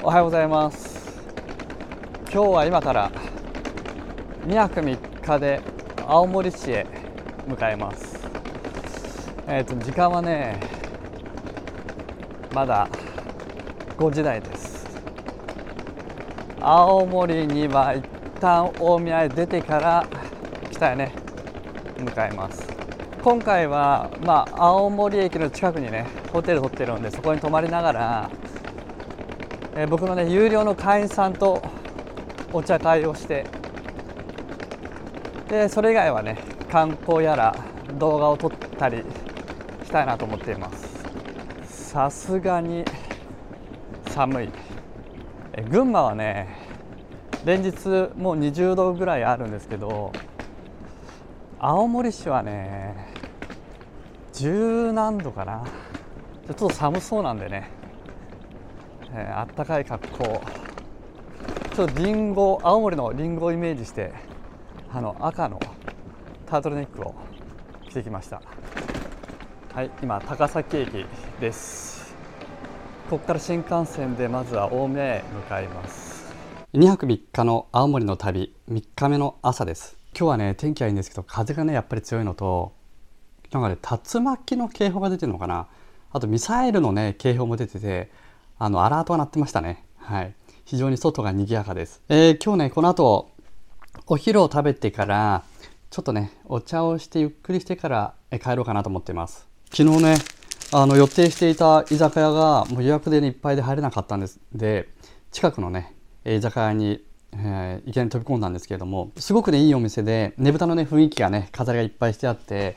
おはようございます。今日は今から2泊3日で青森市へ向かいます。えっ、ー、と時間はねまだ5時台です。青森には一旦大宮へ出てから北へね向かいます。今回は、まあ、青森駅の近くにねホテル取ってるんでそこに泊まりながら、えー、僕のね有料の会員さんとお茶会をしてでそれ以外はね観光やら動画を撮ったりしたいなと思っています。さすがに寒い。え群馬はね連日もう20度ぐらいあるんですけど青森市はね十何度かな。ちょっと寒そうなんでね、えー、あったかい格好。ちょっとリンゴ青森のリンゴをイメージしてあの赤のタートルネックを着てきました。はい今高崎駅です。ここから新幹線でまずは青梅へ向かいます。2泊3日の青森の旅3日目の朝です。今日はね天気はいいんですけど風がねやっぱり強いのとなんかね竜巻の警報が出てるのかな。あとミサイルのね警報も出ててあのアラートが鳴ってましたね。はい。非常に外が賑やかです、えー、今日ねこの後お昼を食べてからちょっとねお茶をしてゆっくりしてから帰ろうかなと思っています。昨日ねあの予定していた居酒屋がもう予約で、ね、いっぱいで入れなかったんです。で近くのね居酒屋にえー、いきなり飛び込んだんですけれどもすごくねいいお店でねぶたのね雰囲気がね飾りがいっぱいしてあって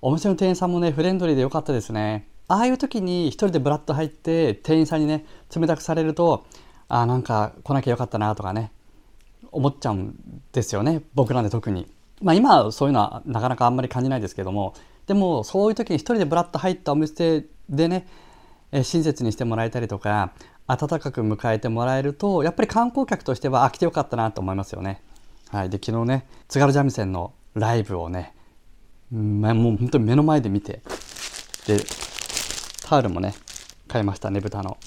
お店の店員さんもねフレンドリーで良かったですね。ああいう時に一人でブラッと入って店員さんにね冷たくされるとあなんか来なきゃよかったなとかね思っちゃうんですよね。僕なんで特に。まあ今はそういうのはなかなかあんまり感じないですけども。でもそういう時に一人でブラッと入ったお店でね親切にしてもらえたりとか温かく迎えてもらえるとやっぱり観光客としてはあ来てよかったなと思いますよね。はい、で昨日ね津軽三味線のライブをね、ま、もう本当に目の前で見てでタオルもね買いましたね豚の。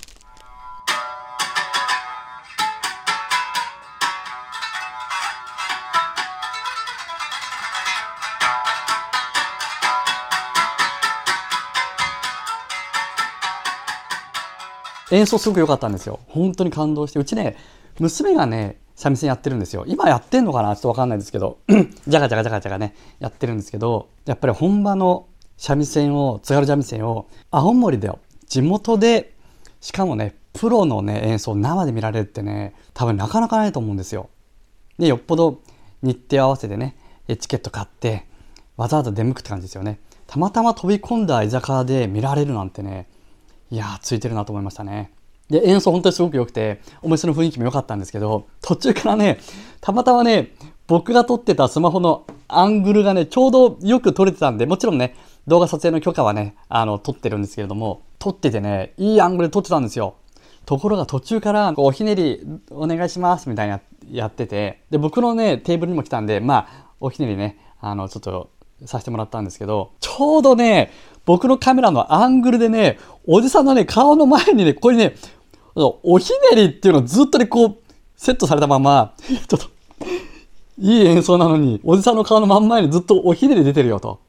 演奏すごく良かったんですよ。本当に感動して。うちね、娘がね、三味線やってるんですよ。今やってんのかなちょっとわかんないですけど、じゃがじゃがじゃがじゃがね、やってるんですけど、やっぱり本場の三味線を、津軽三味線を、青森で、地元で、しかもね、プロのね、演奏生で見られるってね、多分なかなかないと思うんですよ。で、よっぽど日程合わせてね、チケット買って、わざわざ出向くって感じですよね。たまたま飛び込んだ居酒屋で見られるなんてね、いやついてるなと思いましたね。で、演奏本当にすごく良くて、お店の雰囲気も良かったんですけど、途中からね、たまたまね、僕が撮ってたスマホのアングルがね、ちょうどよく撮れてたんで、もちろんね、動画撮影の許可はね、あの、撮ってるんですけれども、撮っててね、いいアングルで撮ってたんですよ。ところが途中から、こう、おひねりお願いしますみたいなやってて、で、僕のね、テーブルにも来たんで、まあ、おひねりね、あの、ちょっとさせてもらったんですけど、ちょうどね、僕のカメラのアングルでね、おじさんのね、顔の前にね、ここにね、おひねりっていうのをずっとね、こう、セットされたまま、ちょっと、いい演奏なのに、おじさんの顔の真ん前にずっとおひねり出てるよと。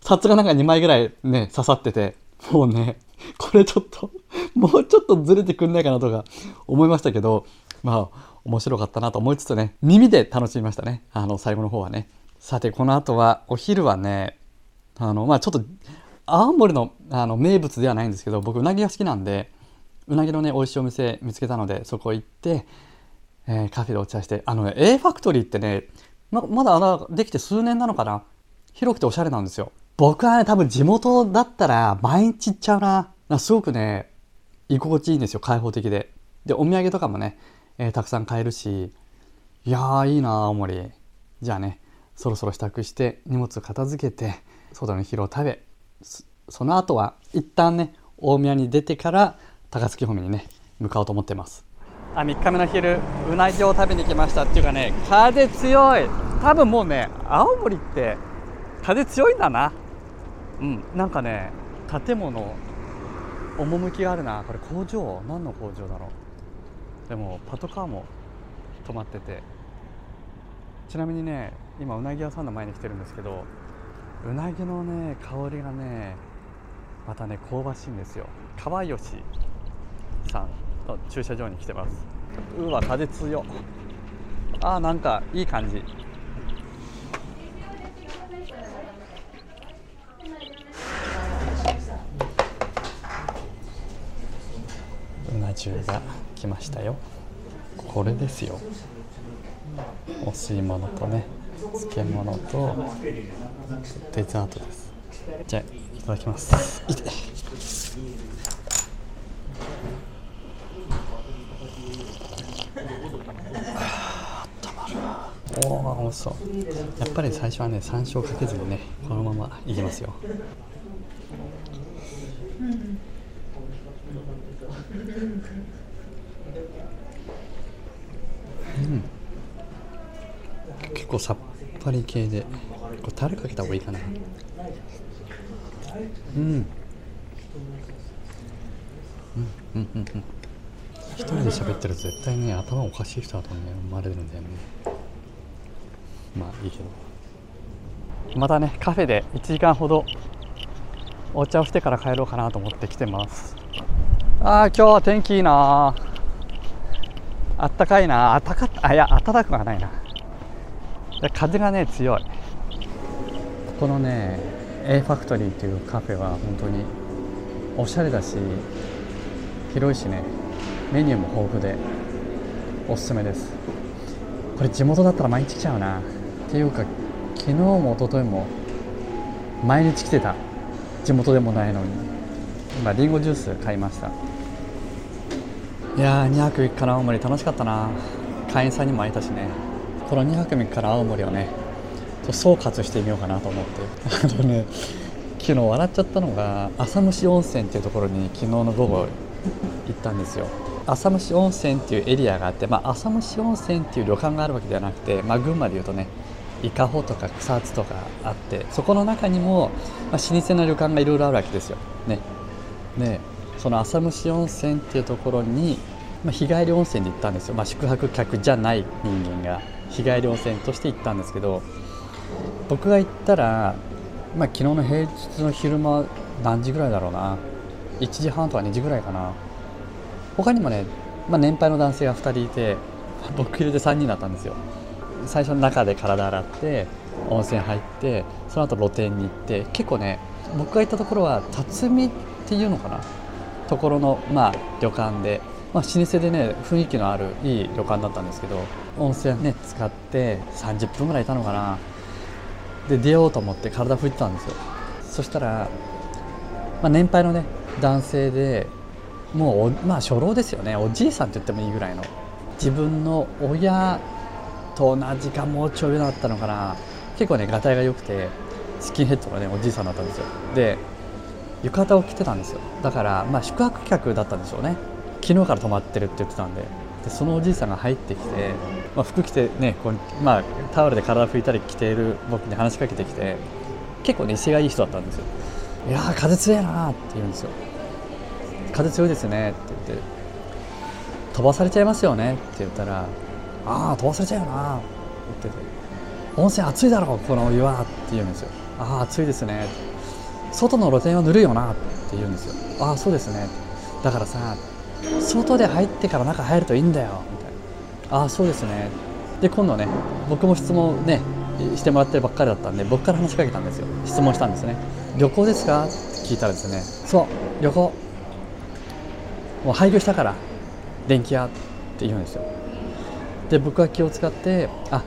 札がなんか2枚ぐらいね、刺さってて、もうね、これちょっと、もうちょっとずれてくんないかなとか思いましたけど、まあ、面白かったなと思いつつね、耳で楽しみましたね。あの、最後の方はね。さて、この後は、お昼はね、あの、まあちょっと、青森のあの名物ではないんですけど僕うなぎが好きなんでうなぎのね美味しいお店見つけたのでそこ行って、えー、カフェでお茶してあのね A ファクトリーってねままだできて数年なのかな広くておしゃれなんですよ僕はね多分地元だったら毎日行っちゃうな。すごくね居心地いいんですよ開放的で。でお土産とかもね、えー、たくさん買えるし。いやーいいな青森。じゃあねそろそろ支度して荷物片付けて外の昼を食べ。その後は一旦ね大宮に出てから高槻方面にね向かおうと思ってます。あ3日目の昼うなぎを食べに来ましたっていうかね風強い。多分もうね青森って風強いんだな。うん。なんかね建物趣があるな。これ工場？何の工場だろう？でもパトカーも止まってて。ちなみにね今うなぎ屋さんの前に来てるんですけどうなぎのね香りがねまたね香ばしいんですよ。川吉さんの駐車場に来てます。うわ風強あーなんかいい感じ。うな重が来ましたよ。これですよ。お吸い物とね漬物とデザートです。じゃあいただきます。いて。あーあったまる。わお美味しそう。やっぱり最初はね山椒かけずにねこのままいきますよ。うん。結構さっぱり系でこれタレかけた方がいいかな。うん。うんうんうんうん。一人で喋ってる絶対ね頭おかしい人だとね思われるんだよね。まあいいけど。またねカフェで1時間ほどお茶をしてから帰ろうかなと思って来てます。ああ今日は天気いいな。あったかいな。あったあいや暖かくはないな。風がね強い。ここのね A ファクトリーっていうカフェは本当におしゃれだし広いしね。メニューも豊富でおすすめです。これ地元だったら毎日来ちゃうな。っていうか昨日も一昨日も毎日来てた。地元でもないのに。今リンゴジュース買いました。いやー2泊3日の青森楽しかったな。会員さんにも会えたしね。この2泊3日の青森をね総括してみようかなと思って。あのね昨日笑っちゃったのが浅虫温泉っていうところに昨日の午後行ったんですよ。浅虫温泉っていうエリアがあって、まあ、浅虫温泉っていう旅館があるわけではなくて、まあ、群馬でいうとね伊香保とか草津とかあってそこの中にも、まあ、老舗の旅館がいろいろあるわけですよ。ね、でその浅虫温泉っていうところに、まあ、日帰り温泉で行ったんですよ、まあ、宿泊客じゃない人間が日帰り温泉として行ったんですけど僕が行ったら、まあ、昨日の平日の昼間何時ぐらいだろうな。1時半とか2時ぐらいかな。他にもね、まあ、年配の男性が2人いて僕入れて3人だったんですよ。最初の中で体洗って温泉入ってその後露店に行って結構ね僕が行ったところは辰巳っていうのかな。ところの、まあ、旅館で、まあ、老舗でね雰囲気のあるいい旅館だったんですけど温泉ね使って30分ぐらいいたのかな。で出ようと思って体拭いてたんですよ。そしたら、まあ、年配のね男性でもうまあ初老ですよね。おじいさんって言ってもいいぐらいの。自分の親と同じかもうちょい上だったのかな。結構ねがたいが良くてスキンヘッドのねおじいさんだったんですよ。で浴衣を着てたんですよ。だからまあ宿泊客だったんでしょうね。昨日から泊まってるって言ってたんで。でそのおじいさんが入ってきて、まあ、服着てねこう、まあ、タオルで体拭いたり着ている僕に話しかけてきて結構ね威勢がいい人だったんですよ。いやー風強いなって言うんですよ。風強いですねって言って飛ばされちゃいますよねって言ったらああ飛ばされちゃうよなって言ってて温泉暑いだろこのお湯はって言うんですよ。ああ暑いですねって。外の露天はぬるいよなって言うんですよ。ああそうですね。だからさ外で入ってから中入るといいんだよ。みたいな。ああそうですね。で今度ね僕も質問ねしてもらってるばっかりだったんで僕から話しかけたんですよ。質問したんですね。旅行ですか？って聞いたらですね。そう旅行。もう廃業したから電気屋って言うんですよ。で僕は気を使って「あ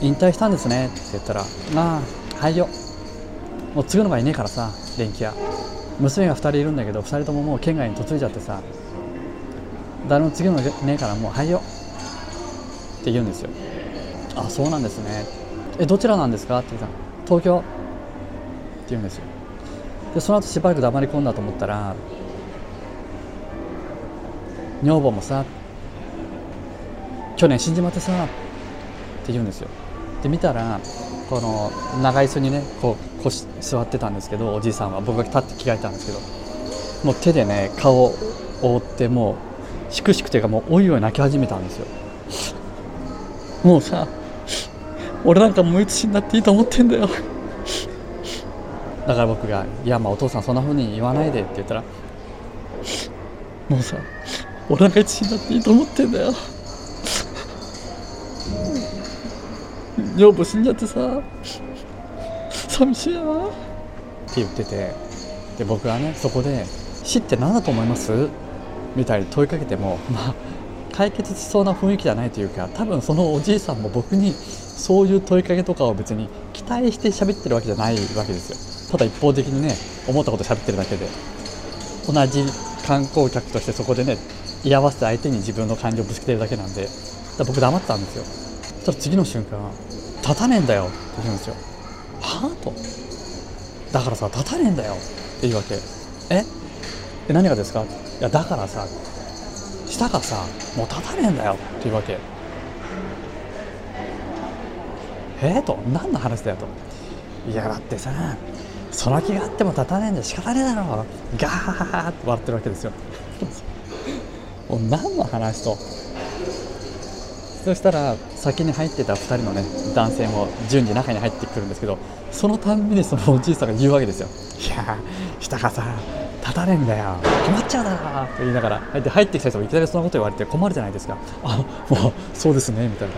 引退したんですね」って言ったら「まあ廃業。もう継ぐのがいねえからさ電気屋。娘が2人いるんだけど2人とももう県外に嫁いじゃってさ誰も継ぐのねえからもう廃業って言うんですよ。あそうなんですね。えどちらなんですか？って言ったら東京。って言うんですよ。でその後しばらく黙り込んだと思ったら女房もさ去年死んじまってさって言うんですよ。で見たらこの長椅子にねこう腰座ってたんですけどおじいさんは僕が立って着替えたんですけどもう手でね顔を覆ってもうしくしくというかもうおいおい泣き始めたんですよ。もうさ俺なんかもういつ死んだっていいと思ってんだよ。だから僕が「いやまあお父さんそんな風に言わないで」って言ったら「もうさ俺なんかいつ死んだっていいと思ってんだよ」女房死んじゃってさ寂しいな。って言ってて。で僕はねそこで「死って何だと思います?」みたいに問いかけてもまあ解決しそうな雰囲気じゃないというか多分そのおじいさんも僕にそういう問いかけとかを別に期待して喋ってるわけじゃないわけですよ。ただ一方的にね思ったこと喋ってるだけで。同じ観光客としてそこでね居合わせた相手に自分の感情をぶつけてるだけなんで。だ僕黙ってたんですよ。そしたら次の瞬間「立たねえんだよ」って言うんですよ。と。だからさ立たねえんだよ。って言うわけえ？え何がですか？いやだからさ舌がさもう立たねえんだよ。っていうわけ。え？ー、と。何の話だよと。いやだってさその気があっても立たねえんで仕方ねえだろ。ガーッって笑ってるわけですよ。もう何の話とそしたら先に入ってた2人のね男性も順次中に入ってくるんですけどそのたんびにそのおじいさんが言うわけですよ。いや下がさ立たねえんだよ。困っちゃうだろって言いながら入ってきた人もいきなりそんなこと言われて困るじゃないですか。あもうそうですねみたいな。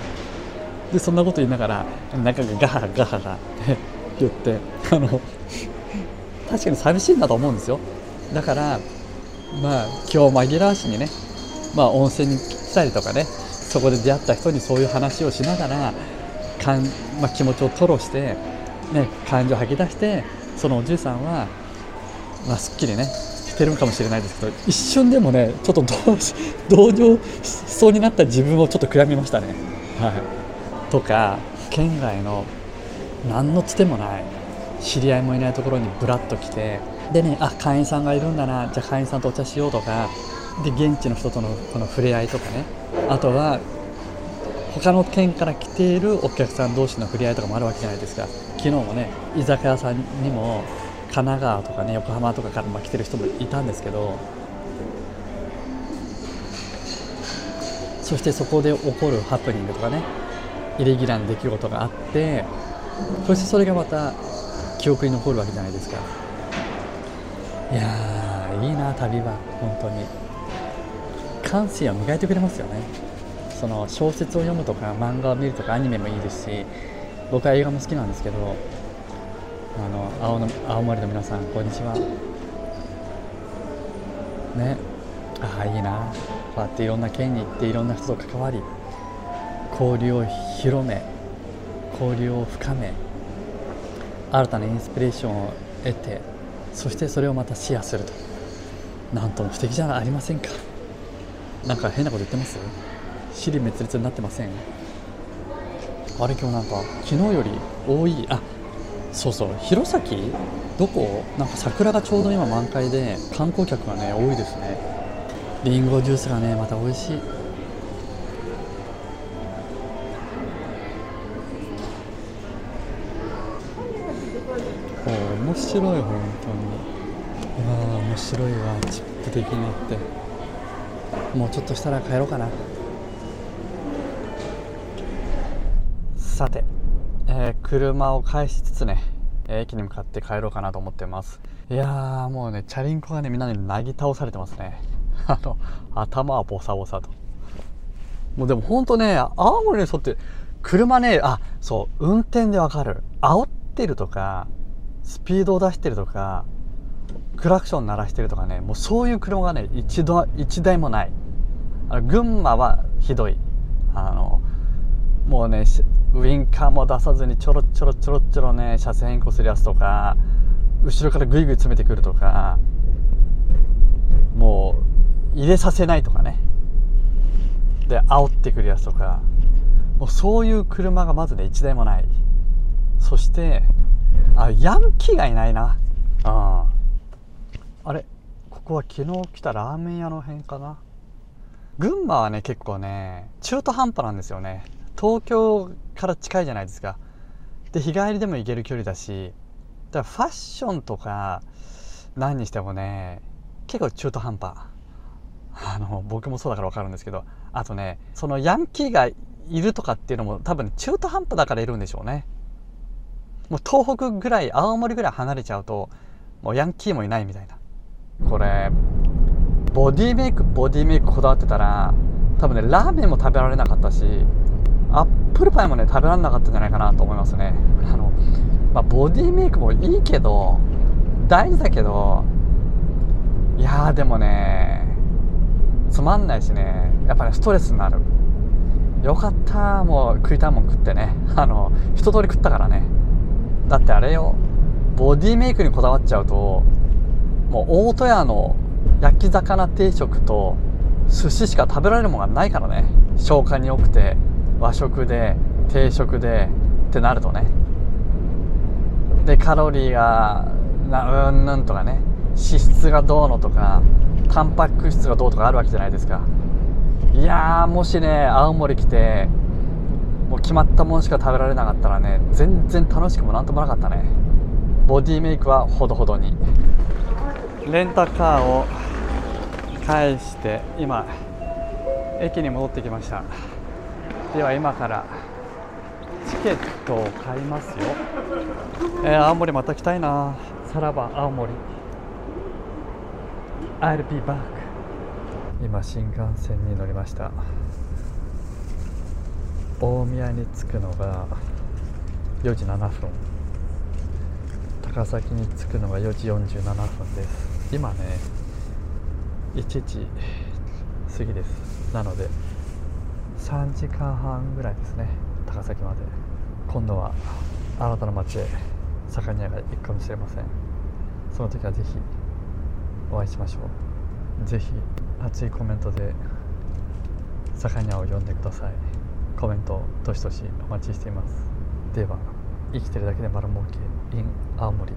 でそんなこと言いながら中がガハガハガって言ってあの確かに寂しいんだと思うんですよ。だからまあ今日紛らわしにねまあ温泉に来たりとかねそこで出会った人にそういう話をしながらかん、まあ、気持ちを吐露して、ね、感情を吐き出してそのおじいさんは、まあ、すっきりねしてるかもしれないですけど一瞬でもねちょっと同情しそうになった自分をちょっと悔やみましたね。はい、とか県外の何のつてもない知り合いもいないところにぶらっと来てでねあ会員さんがいるんだなじゃあ会員さんとお茶しようとかで現地の人とのこの触れ合いとかね。あとは他の県から来ているお客さん同士の触れ合いとかもあるわけじゃないですか。昨日もね居酒屋さんにも神奈川とかね横浜とかから来てる人もいたんですけど。そしてそこで起こるハプニングとかねイレギュラーな出来事があってそしてそれがまた記憶に残るわけじゃないですか。いやーいいな旅は。本当に。感性を磨いてくれますよね。その小説を読むとか漫画を見るとかアニメもいいですし僕は映画も好きなんですけどあの青の青森の皆さんこんにちは。ね。ああいいな。こうやっていろんな県に行っていろんな人と関わり交流を広め交流を深め新たなインスピレーションを得てそしてそれをまたシェアすると。なんとも素敵じゃありませんか。なんか変なこと言ってます？尻滅裂になってません？あれ今日なんか昨日より多いあそうそう弘前？どこ？なんか桜がちょうど今満開で観光客がね多いですね。りんごジュースがねまた美味しい。面白い本当に。ああ面白いわ。チップ的になって。もうちょっとしたら帰ろうかな。さて、えー、車を返しつつね駅に向かって帰ろうかなと思ってます。いやーもうねチャリンコがねみんなになぎ倒されてますね。あの頭はボサボサと。もうでもほんとね青森の人って車ねあそう運転でわかる。煽ってるとかスピードを出してるとかクラクション鳴らしてるとかねもうそういう車がね一度一台もない。あの群馬はひどい。あのもうねウインカーも出さずにちょろちょろちょろちょろね車線変更するやつとか後ろからグイグイ詰めてくるとかもう入れさせないとかね。で煽ってくるやつとか。もうそういう車がまずね1台もない。そしてあヤンキーがいないな。うんあれここは昨日来たラーメン屋の辺かな？群馬はね結構ね中途半端なんですよね。東京から近いじゃないですか。で日帰りでも行ける距離だしだからファッションとか何にしてもね結構中途半端。あの僕もそうだから分かるんですけどあとねそのヤンキーがいるとかっていうのも多分中途半端だからいるんでしょうね。もう東北ぐらい青森ぐらい離れちゃうともうヤンキーもいないみたいな。これボディメイクボディメイクこだわってたら多分ねラーメンも食べられなかったしアップルパイもね食べられなかったんじゃないかなと思いますね。あの、まあ、ボディメイクもいいけど大事だけどいやーでもねつまんないしねやっぱり、ね、ストレスになる。よかったもう食いたいもん食ってね。あの一通り食ったからね。だってあれよボディメイクにこだわっちゃうともう大戸屋の焼き魚定食と寿司しか食べられるものがないからね。消化に良くて和食で定食でってなるとね。でカロリーがなうんぬんとかね。脂質がどうのとかタンパク質がどうとかあるわけじゃないですか。いやもしね青森来てもう決まったものしか食べられなかったらね全然楽しくもなんともなかったね。ボディメイクはほどほどに。レンタカーを返して今駅に戻ってきました。では今からチケットを買いますよ、えー、青森また来たいな。さらば青森。I'll be back 今新幹線に乗りました。大宮に着くのが4時7分。高崎に着くのが4時47分です。今ね1時過ぎです。なので3時間半ぐらいですね。高崎まで。今度は新たな町へ盛んに行くかもしれません。その時はぜひお会いしましょう。ぜひ熱いコメントで盛んにを呼んでください。コメントどしどしお待ちしています。では生きてるだけで丸儲け in 青森。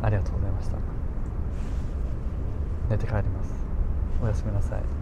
ありがとうございました。寝て帰ります。おやすみなさい。